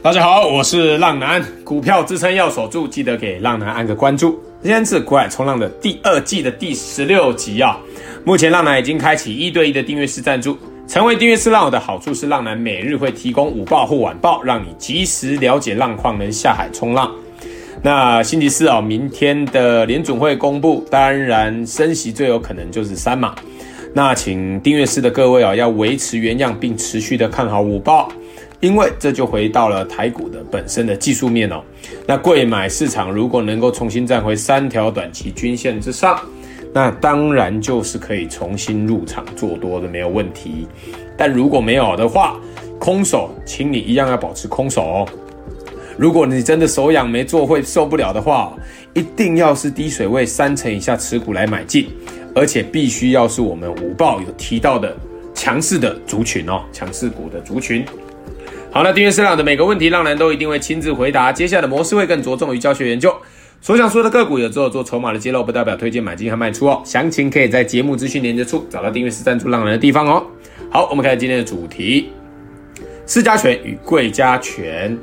大家好，我是浪男，股票支撑要守住，记得给浪男按个关注。今天是股海冲浪的第二季的第十六集啊。目前浪男已经开启一对一的订阅式赞助，成为订阅式浪友的好处是，浪男每日会提供午报或晚报，让你及时了解浪况，能下海冲浪。那星期四啊，明天的联准会公布，当然升息最有可能就是三码。那请订阅式的各位啊，要维持原样，并持续的看好午报。因为这就回到了台股的本身的技术面哦。那贵买市场如果能够重新站回三条短期均线之上，那当然就是可以重新入场做多的，没有问题。但如果没有的话，空手，请你一样要保持空手哦。如果你真的手痒没做会受不了的话，一定要是低水位三成以下持股来买进，而且必须要是我们午报有提到的强势的族群哦，强势股的族群。好，那订阅式浪的每个问题，浪人都一定会亲自回答。接下来的模式会更着重于教学研究，所想说的个股有时候做筹码的揭露，不代表推荐买进和卖出哦。详情可以在节目资讯连接处找到订阅式赞助浪人的地方哦。好，我们开始今天的主题：市加权与贵家权。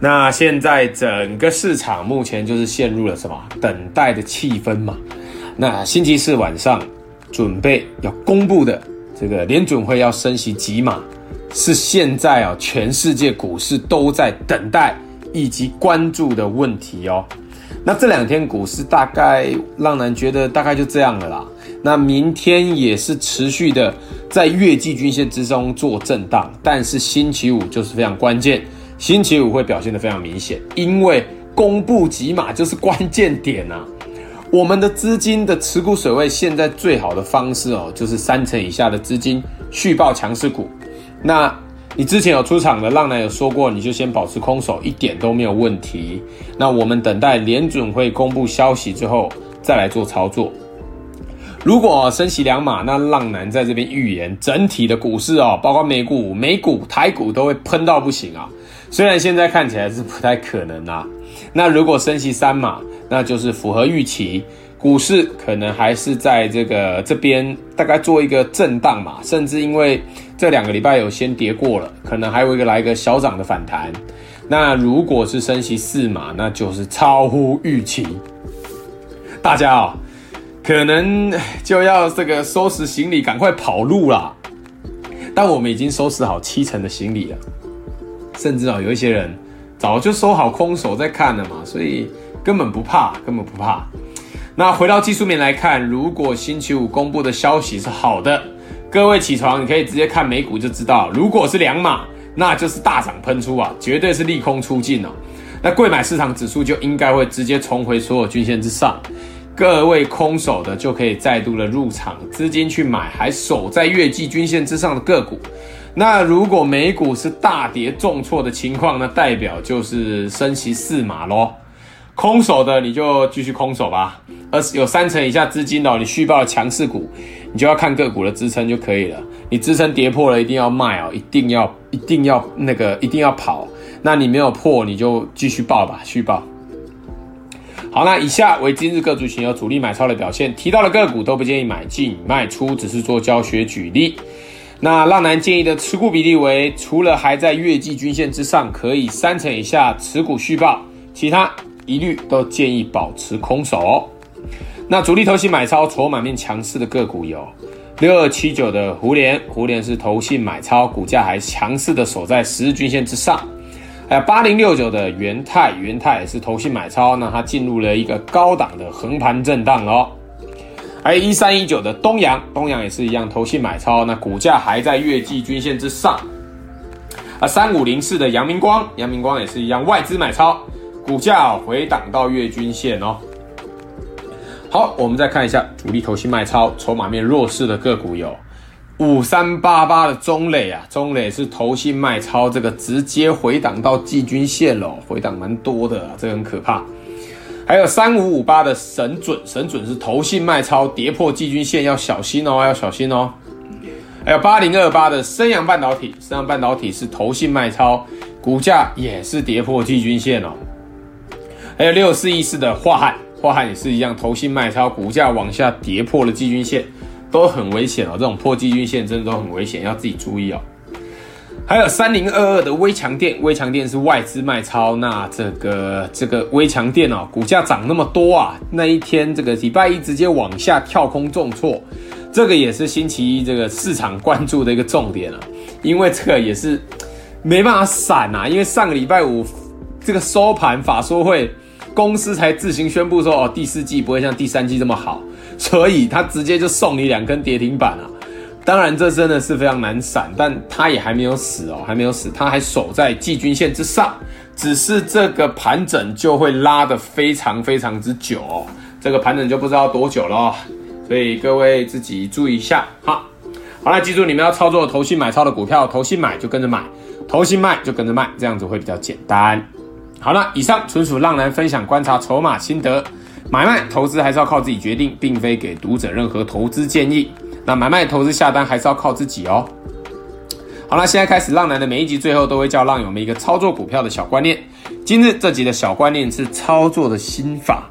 那现在整个市场目前就是陷入了什么等待的气氛嘛？那星期四晚上准备要公布的这个联准会要升息几码？是现在啊，全世界股市都在等待以及关注的问题哦。那这两天股市大概让人觉得大概就这样了啦。那明天也是持续的在月季均线之中做震荡，但是星期五就是非常关键，星期五会表现得非常明显，因为公布几码就是关键点啊。我们的资金的持股水位现在最好的方式哦，就是三成以下的资金续报强势股。那你之前有出场的浪男有说过，你就先保持空手，一点都没有问题。那我们等待联准会公布消息之后再来做操作。如果升息两码，那浪男在这边预言，整体的股市哦，包括美股、美股、台股都会喷到不行啊。虽然现在看起来是不太可能啊。那如果升息三码，那就是符合预期。股市可能还是在这个这边大概做一个震荡嘛，甚至因为这两个礼拜有先跌过了，可能还有一个来一个小涨的反弹。那如果是升息四码，那就是超乎预期。大家啊、哦，可能就要这个收拾行李，赶快跑路啦。但我们已经收拾好七成的行李了，甚至啊，有一些人早就收好空手在看了嘛，所以根本不怕，根本不怕。那回到技术面来看，如果星期五公布的消息是好的，各位起床，你可以直接看美股就知道。如果是两码，那就是大涨喷出啊，绝对是利空出尽哦。那贵买市场指数就应该会直接重回所有均线之上，各位空手的就可以再度的入场，资金去买还守在月季均线之上的个股。那如果美股是大跌重挫的情况，那代表就是升息四码咯。空手的你就继续空手吧，而有三成以下资金哦，你续报了强势股，你就要看个股的支撑就可以了。你支撑跌破了，一定要卖哦，一定要一定要那个一定要跑。那你没有破，你就继续抱吧，续抱。好，那以下为今日各族群有主力买超的表现，提到的个股都不建议买进卖出，只是做教学举例。那浪男建议的持股比例为，除了还在月季均线之上，可以三成以下持股续报，其他。一律都建议保持空手。那主力投信买超筹码面强势的个股有六二七九的胡连，胡连是投信买超，股价还强势的守在十日均线之上。还有八零六九的元泰，元泰也是投信买超，那它进入了一个高档的横盘震荡哦。还有一三一九的东阳，东阳也是一样投信买超，那股价还在月季均线之上。啊，三五零四的阳明光，阳明光也是一样外资买超。股价回档到月均线哦。好，我们再看一下主力投信卖超、筹码面弱势的个股有五三八八的中磊啊，中磊是投信卖超，这个直接回档到季均线了，回档蛮多的啊，这个很可怕。还有三五五八的神准，神准是投信卖超，跌破季均线要小心哦，要小心哦。还有八零二八的升阳半导体，升阳半导体是投信卖超，股价也是跌破季均线哦。还有六四一四的樺汉，樺汉也是一样，投信卖超，股价往下跌破了季均线，都很危险哦。这种破季均线真的都很危险，要自己注意哦。还有三零二二的微强电，微强电是外资卖超，那这个这个微强电哦，股价涨那么多啊，那一天这个礼拜一直接往下跳空重挫，这个也是星期一这个市场关注的一个重点了，因为这个也是没办法闪啊，因为上个礼拜五这个收盘法说会，公司才自行宣布说哦，第四季不会像第三季这么好，所以他直接就送你两根跌停板啊。当然，这真的是非常难闪，但它也还没有死哦，还没有死，它还守在季均线之上，只是这个盘整就会拉得非常非常之久哦，这个盘整就不知道多久了，所以各位自己注意一下哈。好了，记住你们要操作投信买超的股票，投信买就跟着买，投信卖就跟着卖，这样子会比较简单。好了，以上纯属浪男分享观察筹码心得，买卖投资还是要靠自己决定，并非给读者任何投资建议。那买卖投资下单还是要靠自己哦。好了，现在开始，浪男的每一集最后都会教浪友们一个操作股票的小观念。今日这集的小观念是操作的心法。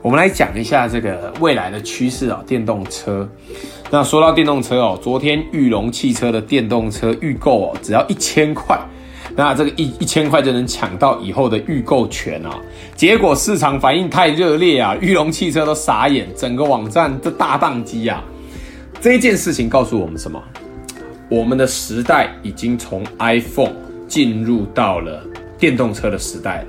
我们来讲一下这个未来的趋势啊，电动车。那说到电动车哦，昨天裕隆汽车的电动车预购哦，只要一千块，那这个一一千块就能抢到以后的预购权啊。结果市场反应太热烈啊，裕隆汽车都傻眼，整个网站都大宕机啊。这一件事情告诉我们什么？我们的时代已经从 iPhone 进入到了电动车的时代。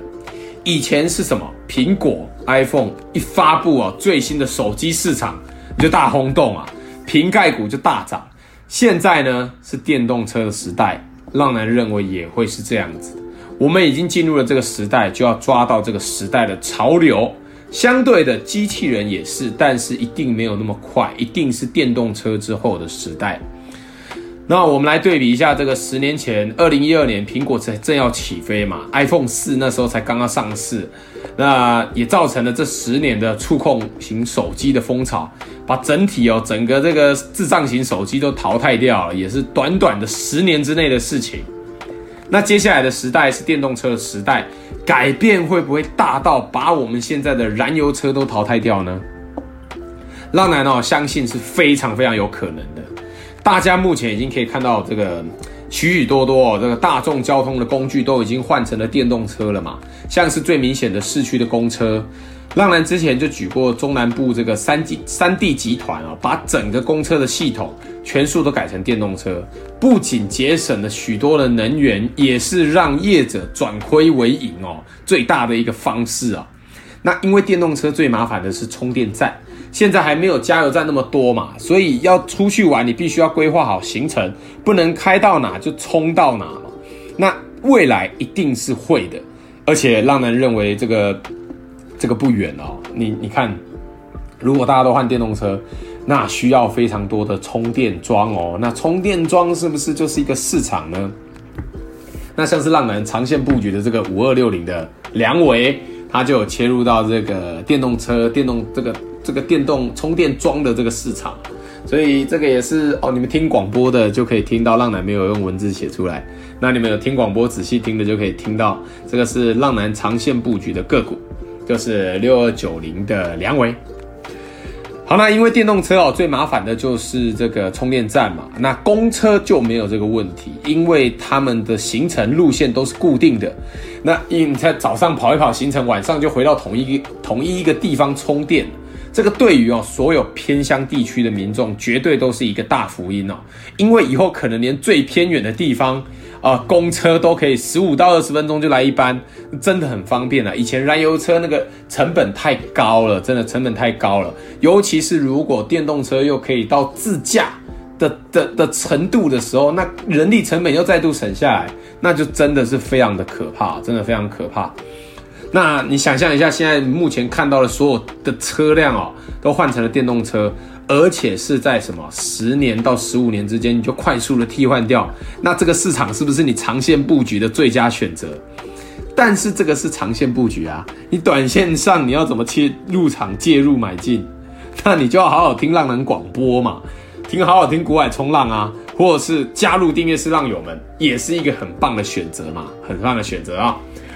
以前是什么？苹果 iPhone 一发布啊，最新的手机市场就大轰动啊，瓶盖股就大涨。现在呢是电动车的时代，浪男认为也会是这样子。我们已经进入了这个时代，就要抓到这个时代的潮流。相对的，机器人也是，但是一定没有那么快，一定是电动车之后的时代。那我们来对比一下，这个十年前，二零一二年，苹果才正要起飞嘛，iPhone 四那时候才刚刚上市，那也造成了这十年的触控型手机的风潮，把整体哦，整个这个智障型手机都淘汰掉了，也是短短的十年之内的事情。那接下来的时代是电动车的时代，改变会不会大到把我们现在的燃油车都淘汰掉呢？浪男哦，相信是非常非常有可能的。大家目前已经可以看到这个许许多多哦，这个大众交通的工具都已经换成了电动车了嘛，像是最明显的市区的公车。浪男之前就举过中南部这个三集三地集团啊，把整个公车的系统全数都改成电动车，不仅节省了许多的能源，也是让业者转亏为盈哦，最大的一个方式啊。那因为电动车最麻烦的是充电站，现在还没有加油站那么多嘛，所以要出去玩，你必须要规划好行程，不能开到哪就充到哪嘛。那未来一定是会的，而且浪人认为这个。这个不远哦，你你看，如果大家都换电动车，那需要非常多的充电桩哦。那充电桩是不是就是一个市场呢？那像是浪男长线布局的这个五二六零的梁维，他就有切入到这个电动车、电动这个这个电动充电桩的这个市场。所以这个也是哦，你们听广播的就可以听到，浪男没有用文字写出来。那你们有听广播仔细听的就可以听到，这个是浪男长线布局的个股。就是六二九零的良维。好，那因为电动车哦，最麻烦的就是这个充电站嘛。那公车就没有这个问题，因为他们的行程路线都是固定的。那你在早上跑一跑行程，晚上就回到同一个同一一个地方充电。这个对于哦所有偏乡地区的民众，绝对都是一个大福音哦。因为以后可能连最偏远的地方。啊、公车都可以十五到二十分钟就来一班，真的很方便了。以前燃油车那个成本太高了，真的成本太高了。尤其是如果电动车又可以到自驾的的的程度的时候，那人力成本又再度省下来，那就真的是非常的可怕，真的非常可怕。那你想象一下，现在目前看到的所有的车辆哦，都换成了电动车。而且是在什么十年到十五年之间，你就快速的替换掉，那这个市场是不是你长线布局的最佳选择？但是这个是长线布局啊，你短线上你要怎么切入场介入买进？那你就要好好听浪人广播嘛，听好好听股海冲浪啊，或者是加入订阅式浪友们，也是一个很棒的选择嘛，很棒的选择啊。